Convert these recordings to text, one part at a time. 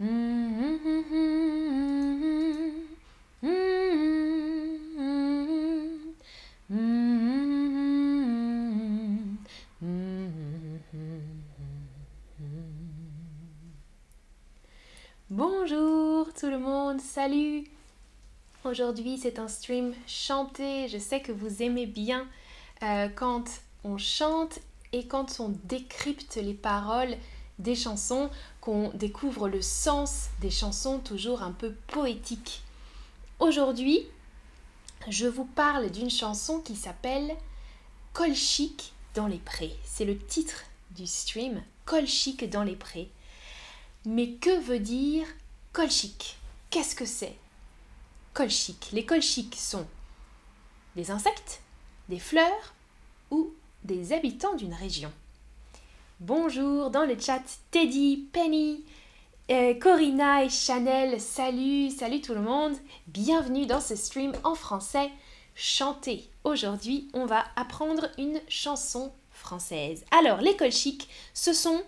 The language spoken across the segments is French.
Bonjour tout le monde, salut. Aujourd'hui c'est un stream chanté, je sais que vous aimez bien euh, quand on chante et quand on décrypte les paroles des chansons, découvre le sens des chansons toujours un peu poétiques. Aujourd'hui, je vous parle d'une chanson qui s'appelle Colchic dans les prés. C'est le titre du stream, Colchic dans les prés. Mais que veut dire colchique Qu'est-ce que c'est? Colchique. Les colchiques sont des insectes, des fleurs ou des habitants d'une région. Bonjour dans le chat Teddy, Penny, euh, Corinna et Chanel. Salut, salut tout le monde. Bienvenue dans ce stream en français chanté. Aujourd'hui, on va apprendre une chanson française. Alors, les colchiques, ce sont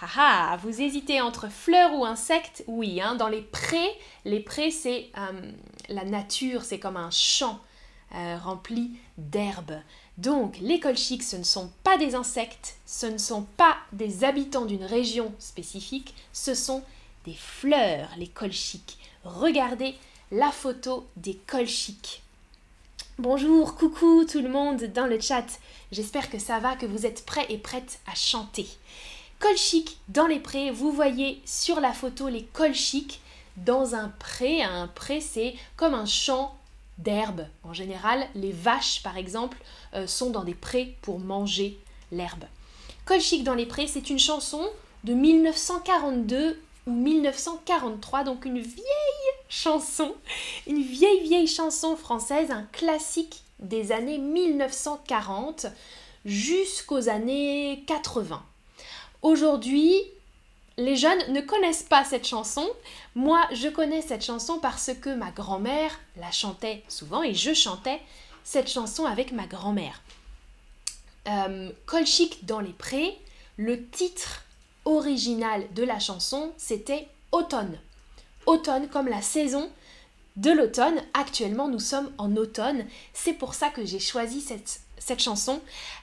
Haha, vous hésitez entre fleurs ou insectes? Oui, hein, dans les prés, les prés c'est euh, la nature, c'est comme un champ euh, rempli d'herbes. Donc les colchiques, ce ne sont pas des insectes, ce ne sont pas des habitants d'une région spécifique, ce sont des fleurs, les colchiques. Regardez la photo des colchiques. Bonjour, coucou tout le monde dans le chat. J'espère que ça va, que vous êtes prêts et prêtes à chanter. Colchique dans les prés, vous voyez sur la photo les colchiques dans un pré. Un pré, c'est comme un champ d'herbe. En général, les vaches, par exemple, euh, sont dans des prés pour manger l'herbe. Colchique dans les prés, c'est une chanson de 1942 ou 1943, donc une vieille chanson, une vieille vieille chanson française, un classique des années 1940 jusqu'aux années 80. Aujourd'hui, les jeunes ne connaissent pas cette chanson. Moi, je connais cette chanson parce que ma grand-mère la chantait souvent et je chantais cette chanson avec ma grand-mère. Euh, Colchic dans les prés, le titre original de la chanson, c'était Automne. Automne comme la saison de l'automne. Actuellement, nous sommes en automne. C'est pour ça que j'ai choisi cette cette chanson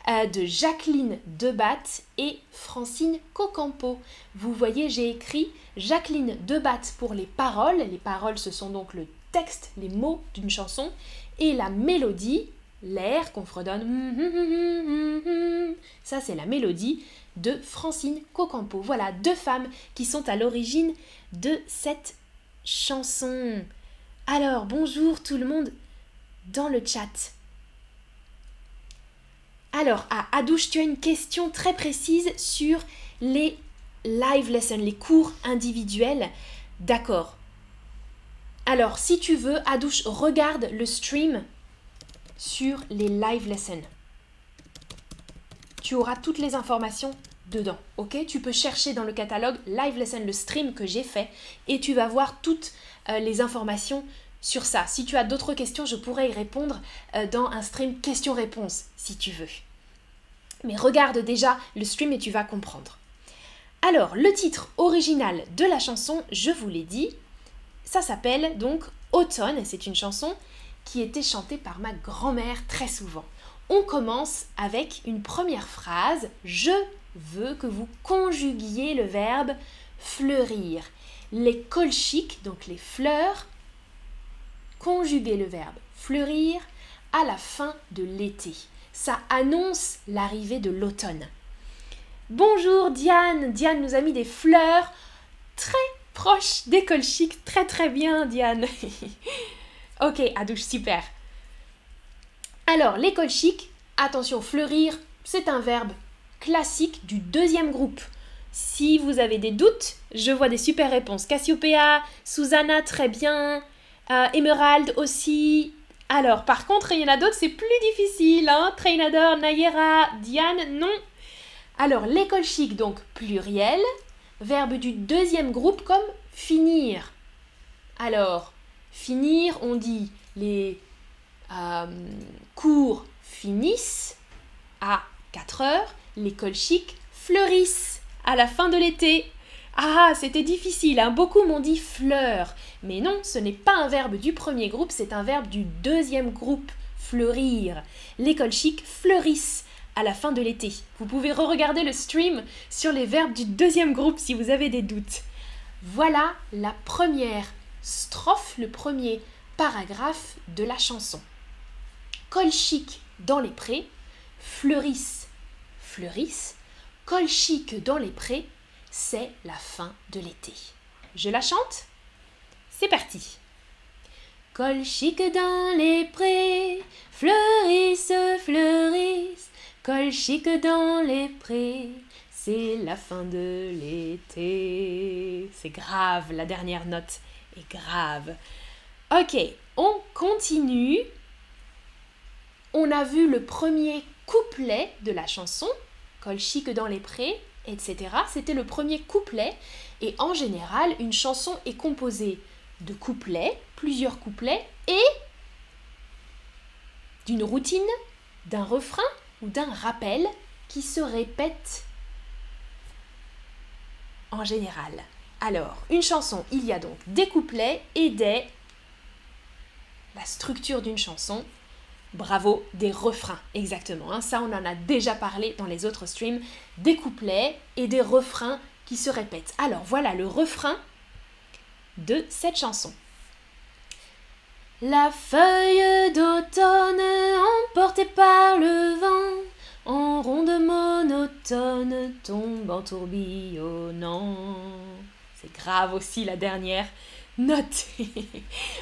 euh, de Jacqueline Debatte et Francine Cocampo. Vous voyez, j'ai écrit Jacqueline Debatte pour les paroles. Les paroles, ce sont donc le texte, les mots d'une chanson, et la mélodie, l'air qu'on fredonne. Ça, c'est la mélodie de Francine Cocampo. Voilà, deux femmes qui sont à l'origine de cette chanson. Alors, bonjour tout le monde dans le chat. Alors, à Adouche, tu as une question très précise sur les live lessons, les cours individuels. D'accord. Alors, si tu veux, Adouche, regarde le stream sur les live lessons. Tu auras toutes les informations dedans, ok? Tu peux chercher dans le catalogue live lesson, le stream que j'ai fait, et tu vas voir toutes euh, les informations sur ça. Si tu as d'autres questions, je pourrais y répondre euh, dans un stream questions-réponses, si tu veux. Mais regarde déjà le stream et tu vas comprendre. Alors, le titre original de la chanson, je vous l'ai dit, ça s'appelle donc Automne, c'est une chanson qui était chantée par ma grand-mère très souvent. On commence avec une première phrase, je veux que vous conjuguiez le verbe fleurir. Les colchiques, donc les fleurs, conjuguer le verbe fleurir à la fin de l'été ça annonce l'arrivée de l'automne. Bonjour Diane, Diane nous a mis des fleurs très proches des colchiques, très très bien Diane. ok, Adouche, super. Alors, les colchiques, attention, fleurir, c'est un verbe classique du deuxième groupe. Si vous avez des doutes, je vois des super réponses. Cassiopeia, Susanna, très bien. Euh, Emerald aussi. Alors, par contre, il y en a d'autres, c'est plus difficile. Hein Trainador, Nayera, Diane, non. Alors, l'école chic, donc pluriel, verbe du deuxième groupe comme finir. Alors, finir, on dit les euh, cours finissent à 4 heures, l'école chic fleurissent à la fin de l'été. Ah, c'était difficile, hein. beaucoup m'ont dit fleur. Mais non, ce n'est pas un verbe du premier groupe, c'est un verbe du deuxième groupe, fleurir. L'école chic fleurissent à la fin de l'été. Vous pouvez re-regarder le stream sur les verbes du deuxième groupe si vous avez des doutes. Voilà la première strophe, le premier paragraphe de la chanson. Col chic dans les prés, fleurissent, fleurissent, col chic dans les prés, c'est la fin de l'été. Je la chante C'est parti. Col chic dans les prés, fleurissent, fleurissent, col chic dans les prés, c'est la fin de l'été. C'est grave, la dernière note est grave. Ok, on continue. On a vu le premier couplet de la chanson, Col chic dans les prés, etc. C'était le premier couplet. Et en général, une chanson est composée de couplets, plusieurs couplets, et d'une routine, d'un refrain ou d'un rappel qui se répète en général. Alors, une chanson, il y a donc des couplets et des... La structure d'une chanson. Bravo, des refrains, exactement. Hein. Ça, on en a déjà parlé dans les autres streams. Des couplets et des refrains qui se répètent. Alors, voilà le refrain de cette chanson. La feuille d'automne emportée par le vent en ronde monotone tombe en tourbillonnant. C'est grave aussi la dernière note.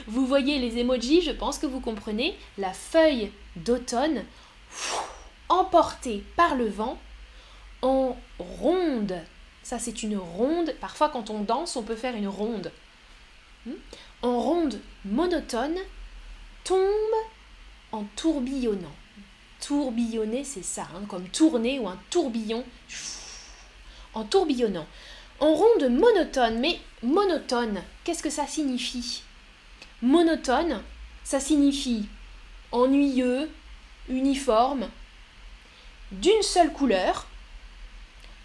vous voyez les emojis, je pense que vous comprenez. La feuille d'automne emportée par le vent en ronde. Ça c'est une ronde. Parfois quand on danse, on peut faire une ronde. Hmm? En ronde monotone tombe en tourbillonnant tourbillonner, c'est ça, hein, comme tourner ou un tourbillon, en tourbillonnant. En ronde monotone, mais monotone, qu'est-ce que ça signifie? Monotone, ça signifie ennuyeux, uniforme, d'une seule couleur,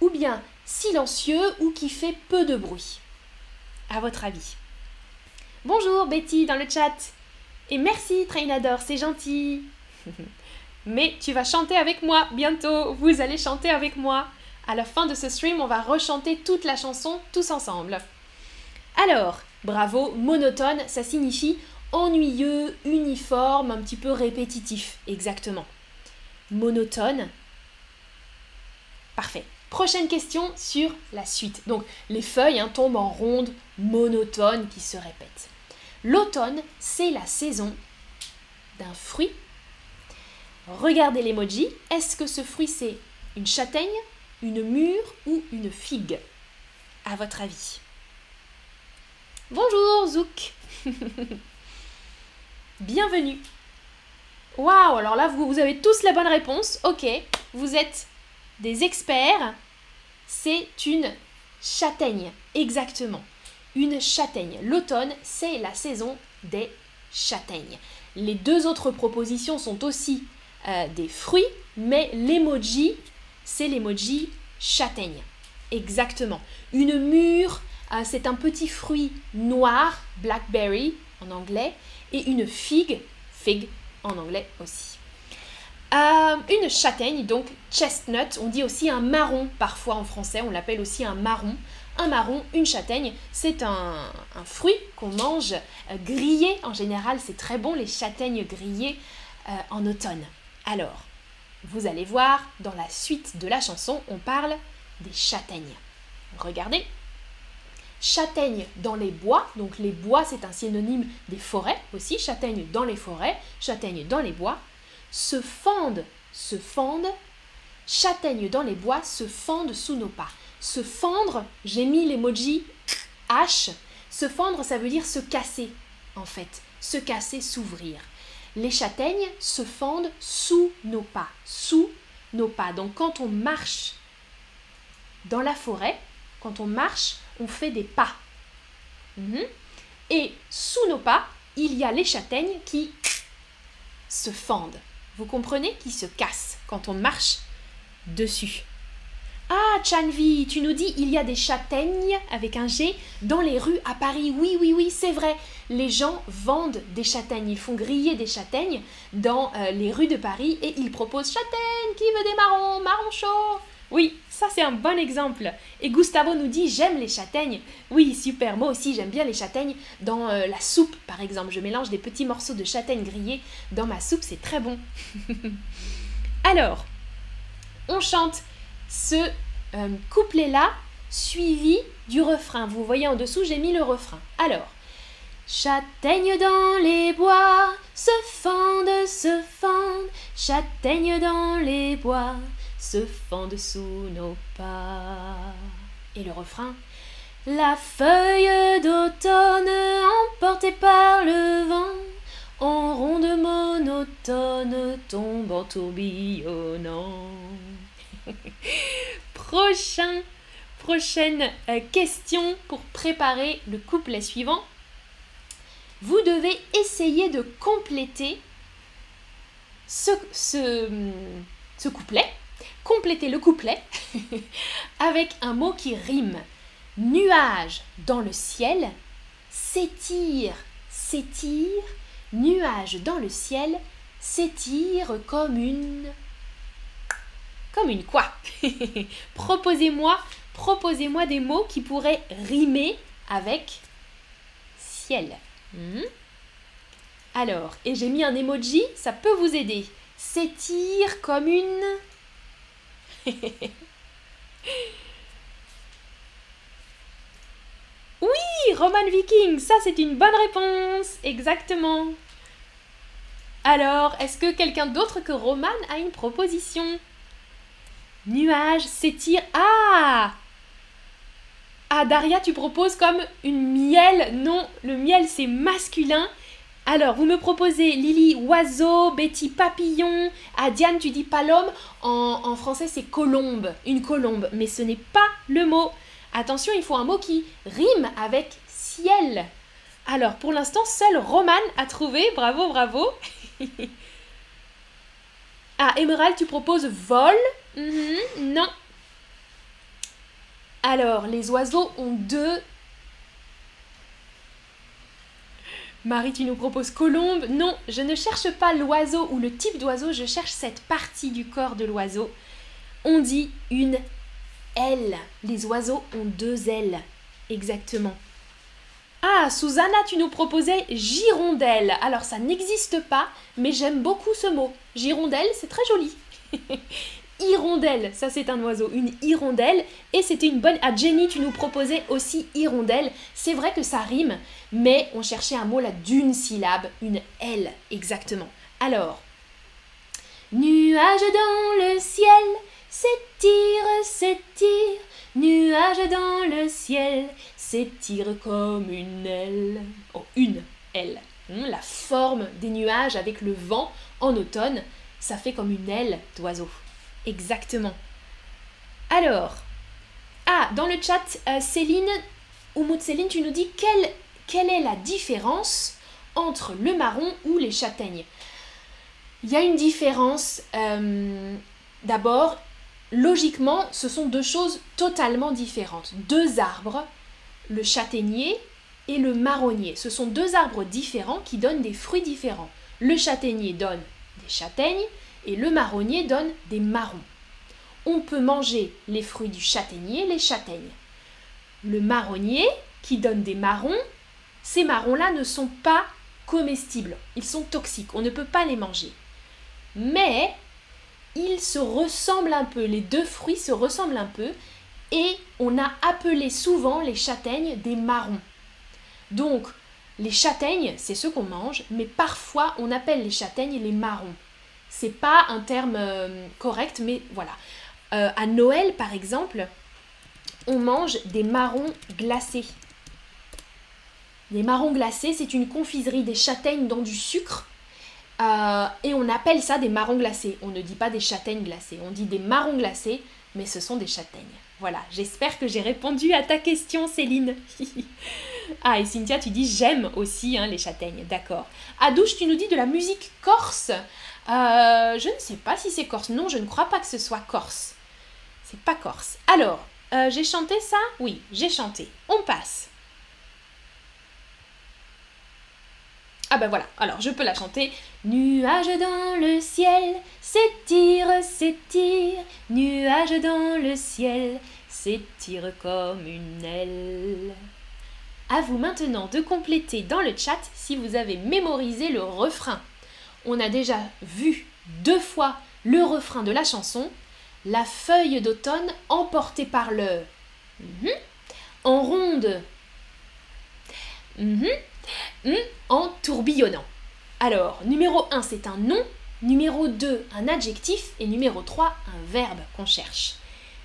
ou bien silencieux ou qui fait peu de bruit. À votre avis Bonjour Betty dans le chat. Et merci Trainador, c'est gentil. Mais tu vas chanter avec moi bientôt. Vous allez chanter avec moi. À la fin de ce stream, on va rechanter toute la chanson tous ensemble. Alors, bravo, monotone, ça signifie ennuyeux, uniforme, un petit peu répétitif. Exactement. Monotone. Parfait. Prochaine question sur la suite. Donc, les feuilles hein, tombent en ronde, monotone, qui se répètent. L'automne, c'est la saison d'un fruit Regardez l'emoji. Est-ce que ce fruit c'est une châtaigne, une mûre ou une figue? À votre avis. Bonjour Zouk Bienvenue Waouh Alors là, vous, avez tous la bonne réponse. Ok, vous êtes des experts. C'est une châtaigne, exactement. Une châtaigne. L'automne, c'est la saison des châtaignes. Les deux autres propositions sont aussi euh, des fruits, mais l'emoji, c'est l'emoji châtaigne. Exactement. Une mûre, euh, c'est un petit fruit noir, blackberry en anglais, et une figue, fig en anglais aussi. Euh, une châtaigne, donc chestnut, on dit aussi un marron parfois en français, on l'appelle aussi un marron. Un marron, une châtaigne, c'est un, un, fruit qu'on mange grillé. En général, c'est très bon les châtaignes grillées en automne. Alors, vous allez voir, dans la suite de la chanson, on parle des châtaignes. Regardez. Châtaignes dans les bois, donc les bois c'est un synonyme des forêts aussi, châtaignes dans les forêts, châtaignes dans les bois, se fendent, se fendent, châtaignes dans les bois se fendent sous nos pas. Se fendre, j'ai mis l'emoji H. Se fendre, ça veut dire se casser, en fait. Se casser, s'ouvrir les châtaignes se fendent sous nos pas, sous nos pas. Donc quand on marche dans la forêt, quand on marche, on fait des pas. Mhm. Et sous nos pas, il y a les châtaignes qui se fendent. Vous comprenez? Qui se cassent quand on marche dessus. Ah, Chanvi, tu nous dis il y a des châtaignes avec un G dans les rues à Paris. Oui, oui, oui, c'est vrai. Les gens vendent des châtaignes. Ils font griller des châtaignes dans euh, les rues de Paris et ils proposent châtaignes. Qui veut des marrons? Marrons chauds Oui, ça c'est un bon exemple. Et Gustavo nous dit j'aime les châtaignes. Oui, super. Moi aussi j'aime bien les châtaignes dans euh, la soupe par exemple. Je mélange des petits morceaux de châtaignes grillées dans ma soupe. C'est très bon. Alors, on chante ce euh, couplet-là suivi du refrain. Vous voyez en dessous, j'ai mis le refrain. Alors, châtaigne dans les bois, se fendent, se fendent, châtaigne dans les bois, se fendent sous nos pas. Et le refrain La feuille d'automne emportée par le vent, en ronde monotone tombe en tourbillonnant. Prochain, prochaine euh, question pour préparer le couplet suivant. Vous devez essayer de compléter ce, ce, couplet, compléter le couplet avec un mot qui rime. Nuage dans le ciel, s'étire, s'étire, nuage dans le ciel, s'étire comme une comme une quoi Proposez-moi, proposez-moi des mots qui pourraient rimer avec ciel. Hmm? Alors, et j'ai mis un emoji, ça peut vous aider. S'étire comme une... oui, Roman Viking, ça c'est une bonne réponse, exactement. Alors, est-ce que quelqu'un d'autre que Roman a une proposition? Nuage s'étire. Ah Ah, Daria, tu proposes comme une miel. Non, le miel, c'est masculin. Alors, vous me proposez Lily, oiseau, Betty, papillon. Ah, Diane, tu dis palome. En, français, c'est colombe, une colombe. Mais ce n'est pas le mot. Attention, il faut un mot qui rime avec ciel. Alors, pour l'instant, seul Roman a trouvé. Bravo, bravo. ah, Emerald, tu proposes vol. Mhm, non. Alors, les oiseaux ont deux. Marie, tu nous proposes colombe. Non, je ne cherche pas l'oiseau ou le type d'oiseau, je cherche cette partie du corps de l'oiseau. On dit une aile. Les oiseaux ont deux ailes. Exactement. Ah, Susanna, tu nous proposais girondelle. Alors ça n'existe pas, mais j'aime beaucoup ce mot. Girondelle, c'est très joli. hirondelle. Ça, c'est un oiseau, une hirondelle. Et c'était une bonne. Ah, Jenny, tu nous proposais aussi hirondelle. C'est vrai que ça rime, mais on cherchait un mot là d'une syllabe, une L exactement. Alors, nuage dans le ciel, s'étire, s'étire. Nuage dans le ciel, s'étire comme une aile. Oh, une aile. Hmm, la forme des nuages avec le vent en automne, ça fait comme une aile d'oiseau. Exactement. Alors, ah, dans le chat, euh, Céline, ou Céline, tu nous dis quelle, est la différence entre le marron ou les châtaignes? Il y a une différence. Euh, d'abord, logiquement, ce sont deux choses totalement différentes. Deux arbres, le châtaignier et le marronnier. Ce sont deux arbres différents qui donnent des fruits différents. Le châtaignier donne des châtaignes et le marronnier donne des marrons. On peut manger les fruits du châtaignier, les châtaignes. Le marronnier, qui donne des marrons, ces marrons-là ne sont pas comestibles, ils sont toxiques, on ne peut pas les manger. Mais ils se ressemblent un peu, les deux fruits se ressemblent un peu, et on a appelé souvent les châtaignes des marrons. Donc, les châtaignes, c'est ce qu'on mange, mais parfois on appelle les châtaignes les marrons. C'est pas un terme euh, correct, mais voilà. Euh, à Noël, par exemple, on mange des marrons glacés. Les marrons glacés, c'est une confiserie des châtaignes dans du sucre. Euh, et on appelle ça des marrons glacés. On ne dit pas des châtaignes glacées, on dit des marrons glacés, mais ce sont des châtaignes. Voilà, j'espère que j'ai répondu à ta question, Céline. ah, et Cynthia, tu dis j'aime aussi hein, les châtaignes, d'accord. Adouche, tu nous dis de la musique corse. Euh, je ne sais pas si c'est corse. Non, je ne crois pas que ce soit corse. C'est pas corse. Alors, euh, j'ai chanté ça? Oui, j'ai chanté. On passe. Ah ben voilà, alors je peux la chanter. Nuage dans le ciel, s'étire, s'étire. Nuage dans le ciel, s'étire comme une aile. À vous maintenant de compléter dans le chat si vous avez mémorisé le refrain. On a déjà vu deux fois le refrain de la chanson. La feuille d'automne emportée par le. Mhm. En ronde. Mhm. Hmm, en tourbillonnant. Alors, numéro 1, c'est un nom. Numéro 2, un adjectif. Et numéro 3, un verbe qu'on cherche.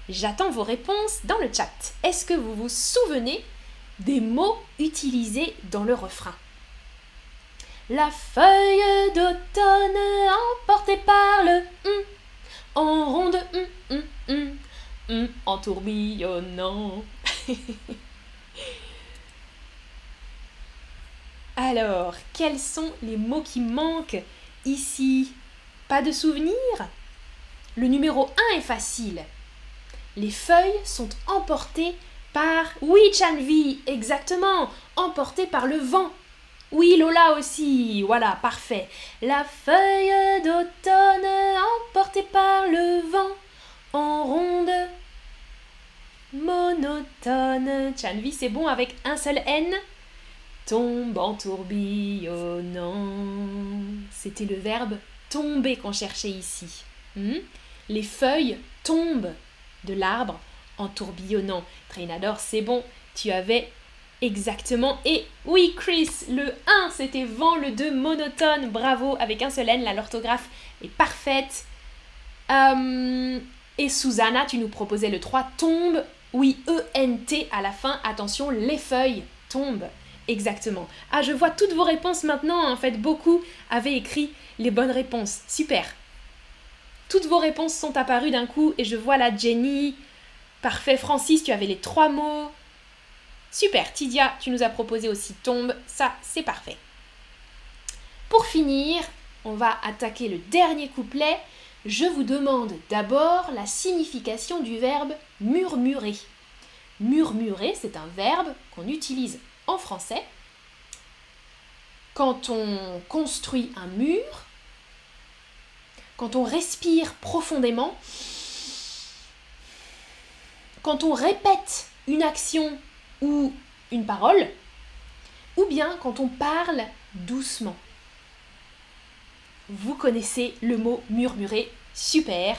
J'attends vos réponses dans le chat. Est-ce que vous vous souvenez des mots utilisés dans le refrain? La feuille d'automne emportée par le hum, en ronde hum, hum, en tourbillonnant. Alors, quels sont les mots qui manquent ici? Pas de souvenirs? Le numéro 1 est facile. Les feuilles sont emportées par... Oui, Chanvi, exactement, emportées par le vent. Oui, Lola aussi, voilà, parfait. La feuille d'automne emportée par le vent en ronde monotone. Chanvi, c'est bon avec un seul N? Tombe en tourbillonnant. C'était le verbe tomber qu'on cherchait ici. Hmm? Les feuilles tombent de l'arbre en tourbillonnant. Trainador, c'est bon, tu avais exactement. Et oui, Chris, le 1, c'était vent, le 2, monotone. Bravo, avec un seul N, l'orthographe est parfaite. Euh, et Susanna, tu nous proposais le 3, tombe. Oui, E-N-T à la fin. Attention, les feuilles tombent. Exactement. Ah, je vois toutes vos réponses maintenant. En fait, beaucoup avaient écrit les bonnes réponses. Super. Toutes vos réponses sont apparues d'un coup et je vois la Jenny. Parfait. Francis, tu avais les trois mots. Super. Tidia, tu nous as proposé aussi tombe. Ça, c'est parfait. Pour finir, on va attaquer le dernier couplet. Je vous demande d'abord la signification du verbe murmurer. Murmurer, c'est un verbe qu'on utilise en français, quand on construit un mur, quand on respire profondément, quand on répète une action une parole, ou bien quand on parle doucement. Vous connaissez le mot murmurer, super.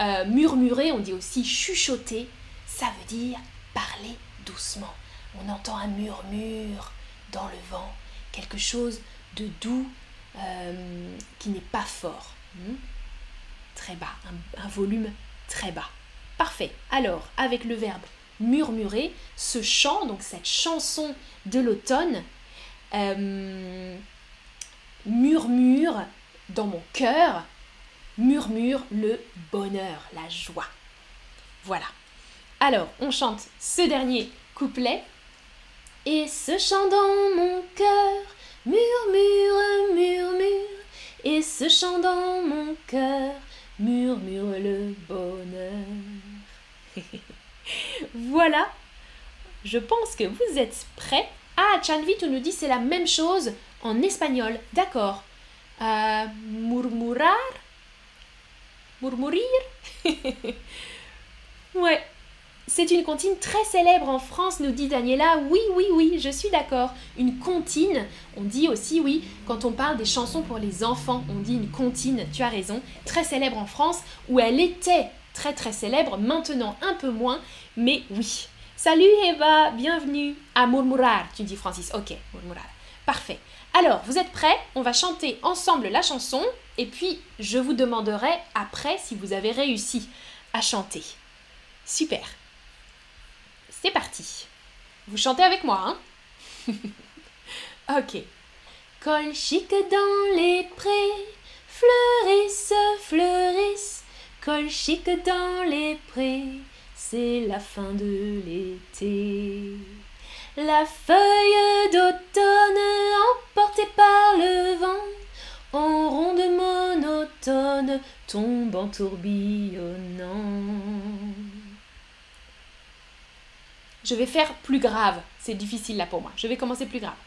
Euh, murmurer, on dit aussi chuchoter, ça veut dire parler doucement on entend un murmure dans le vent, quelque chose de doux euh, qui n'est pas fort. Hmm? Très bas, un, volume très bas. Parfait. Alors, avec le verbe murmurer, ce chant, donc cette chanson de l'automne, euh, murmure dans mon cœur, murmure le bonheur, la joie. Voilà. Alors, on chante ce dernier couplet et ce chant dans mon cœur murmure, murmure. Et ce chant dans mon cœur murmure le bonheur. voilà. Je pense que vous êtes prêts. Ah, Chanvi, tu nous dis c'est la même chose en espagnol. D'accord. Euh, murmurar? Murmurir? Ouais, c'est une comptine très célèbre en France, nous dit Daniela. Oui, oui, oui, je suis d'accord. Une comptine, on dit aussi, oui, quand on parle des chansons pour les enfants, on dit une comptine, tu as raison, très célèbre en France, où elle était très très célèbre, maintenant un peu moins, mais oui. Salut Eva, bienvenue à Murmurar, tu dis Francis. Ok, Murmurar. Parfait. Alors, vous êtes prêts? On va chanter ensemble la chanson, et puis je vous demanderai après si vous avez réussi à chanter. Super. C'est parti. Vous chantez avec moi, hein? Ok. Col dans les prés, fleurissent, fleurissent. Col chic dans les prés, c'est la fin de l'été. La feuille d'automne emportée par le vent, en ronde monotone, tombe en tourbillonnant. je vais faire plus grave. C'est difficile là pour moi. Je vais commencer plus grave.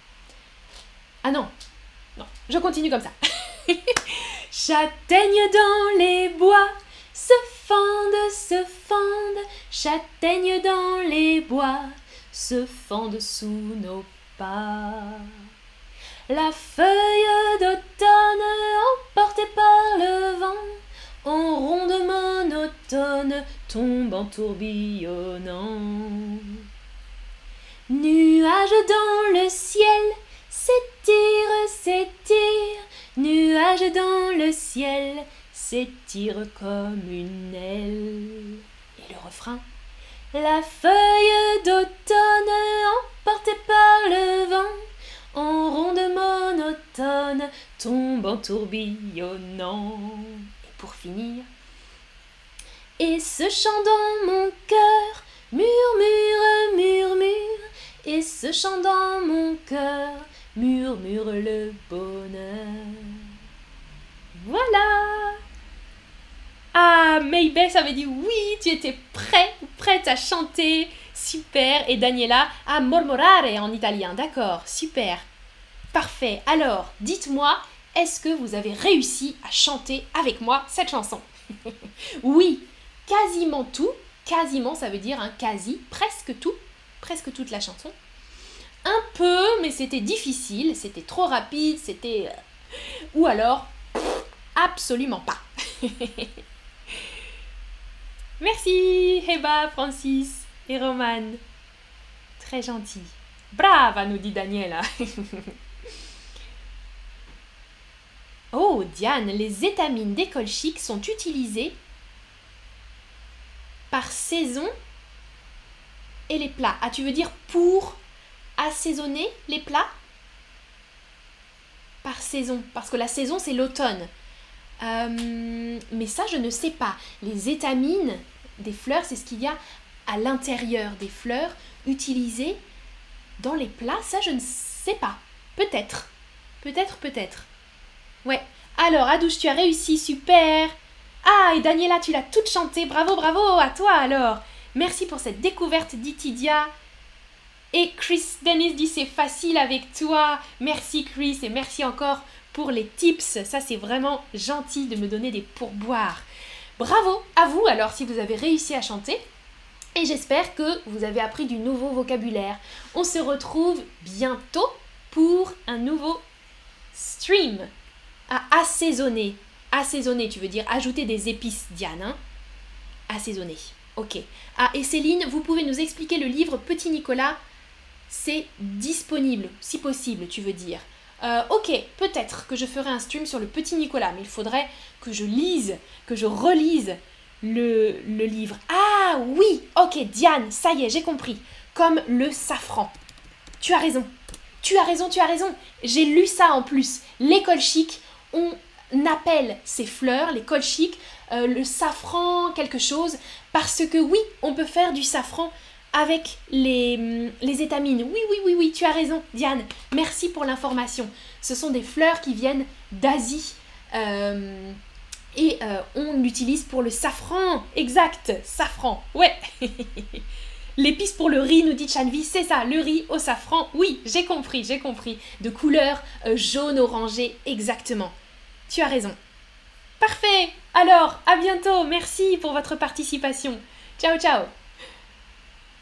Ah non, non, je continue comme ça. Châtaigne dans les bois, se fendent, se fendent, châtaigne dans les bois, se fendent sous nos pas. La feuille d'automne emportée par le vent, en ronde monotone, tombe en tourbillonnant. Nuages dans le ciel, s'étire, s'étire, nuages dans le ciel, s'étire comme une aile. Et le refrain La feuille d'automne emportée par le vent, en ronde monotone, tombe en tourbillonnant. Et pour finir, et ce chant dans mon cœur murmure, murmure, et ce chant dans mon cœur murmure le bonheur. Voilà. Ah, Maybeth avait dit oui, tu étais prêt, prête à chanter. Super. Et Daniela à mormorare en italien. D'accord, super. Parfait. Alors, dites-moi, est-ce que vous avez réussi à chanter avec moi cette chanson? Oui, quasiment tout. Quasiment, ça veut dire un quasi, presque tout, presque toute la chanson. Un peu, mais c'était difficile, c'était trop rapide, c'était... Euh, ou alors, absolument pas. Merci, Heba, Francis et Roman. Très gentil. Brava, nous dit Daniela. oh, Diane, les étamines d'école chic sont utilisées par saison et les plats. Ah, tu veux dire pour assaisonner les plats? Par saison, parce que la saison c'est l'automne. Euh, mais ça, je ne sais pas. Les étamines des fleurs, c'est ce qu'il y a à l'intérieur des fleurs utilisées dans les plats. Ça, je ne sais pas. Peut-être. Peut-être, peut-être. Ouais. Alors, Adouche, tu as réussi, super. Ah, et Daniela, tu l'as toute chantée. Bravo, bravo à toi alors. Merci pour cette découverte d'Itidia. Et Chris Dennis dit c'est facile avec toi. Merci Chris et merci encore pour les tips. Ça c'est vraiment gentil de me donner des pourboires. Bravo à vous alors si vous avez réussi à chanter. Et j'espère que vous avez appris du nouveau vocabulaire. On se retrouve bientôt pour un nouveau stream à assaisonner. Assaisonner, tu veux dire ajouter des épices, Diane. Hein? Assaisonner. Ok. Ah, et Céline, vous pouvez nous expliquer le livre Petit Nicolas C'est disponible, si possible, tu veux dire. Euh, ok, peut-être que je ferai un stream sur le Petit Nicolas, mais il faudrait que je lise, que je relise le, livre. Ah oui, ok, Diane, ça y est, j'ai compris. Comme le safran. Tu as raison. Tu as raison, tu as raison. J'ai lu ça en plus. L'école chic, on appelle ces fleurs, l'école chic, euh, le safran quelque chose, parce que oui, on peut faire du safran avec les, hum, les étamines. Oui, oui, oui, oui, tu as raison, Diane. Merci pour l'information. Ce sont des fleurs qui viennent d'Asie. Euh, et euh, on l'utilise pour le safran. Exact, safran. Ouais. L'épice pour le riz, nous dit Chanvi, c'est ça, le riz au safran. Oui, j'ai compris, j'ai compris. De couleur jaune orangé, exactement. Tu as raison. Parfait. Alors, à bientôt. Merci pour votre participation. Ciao, ciao.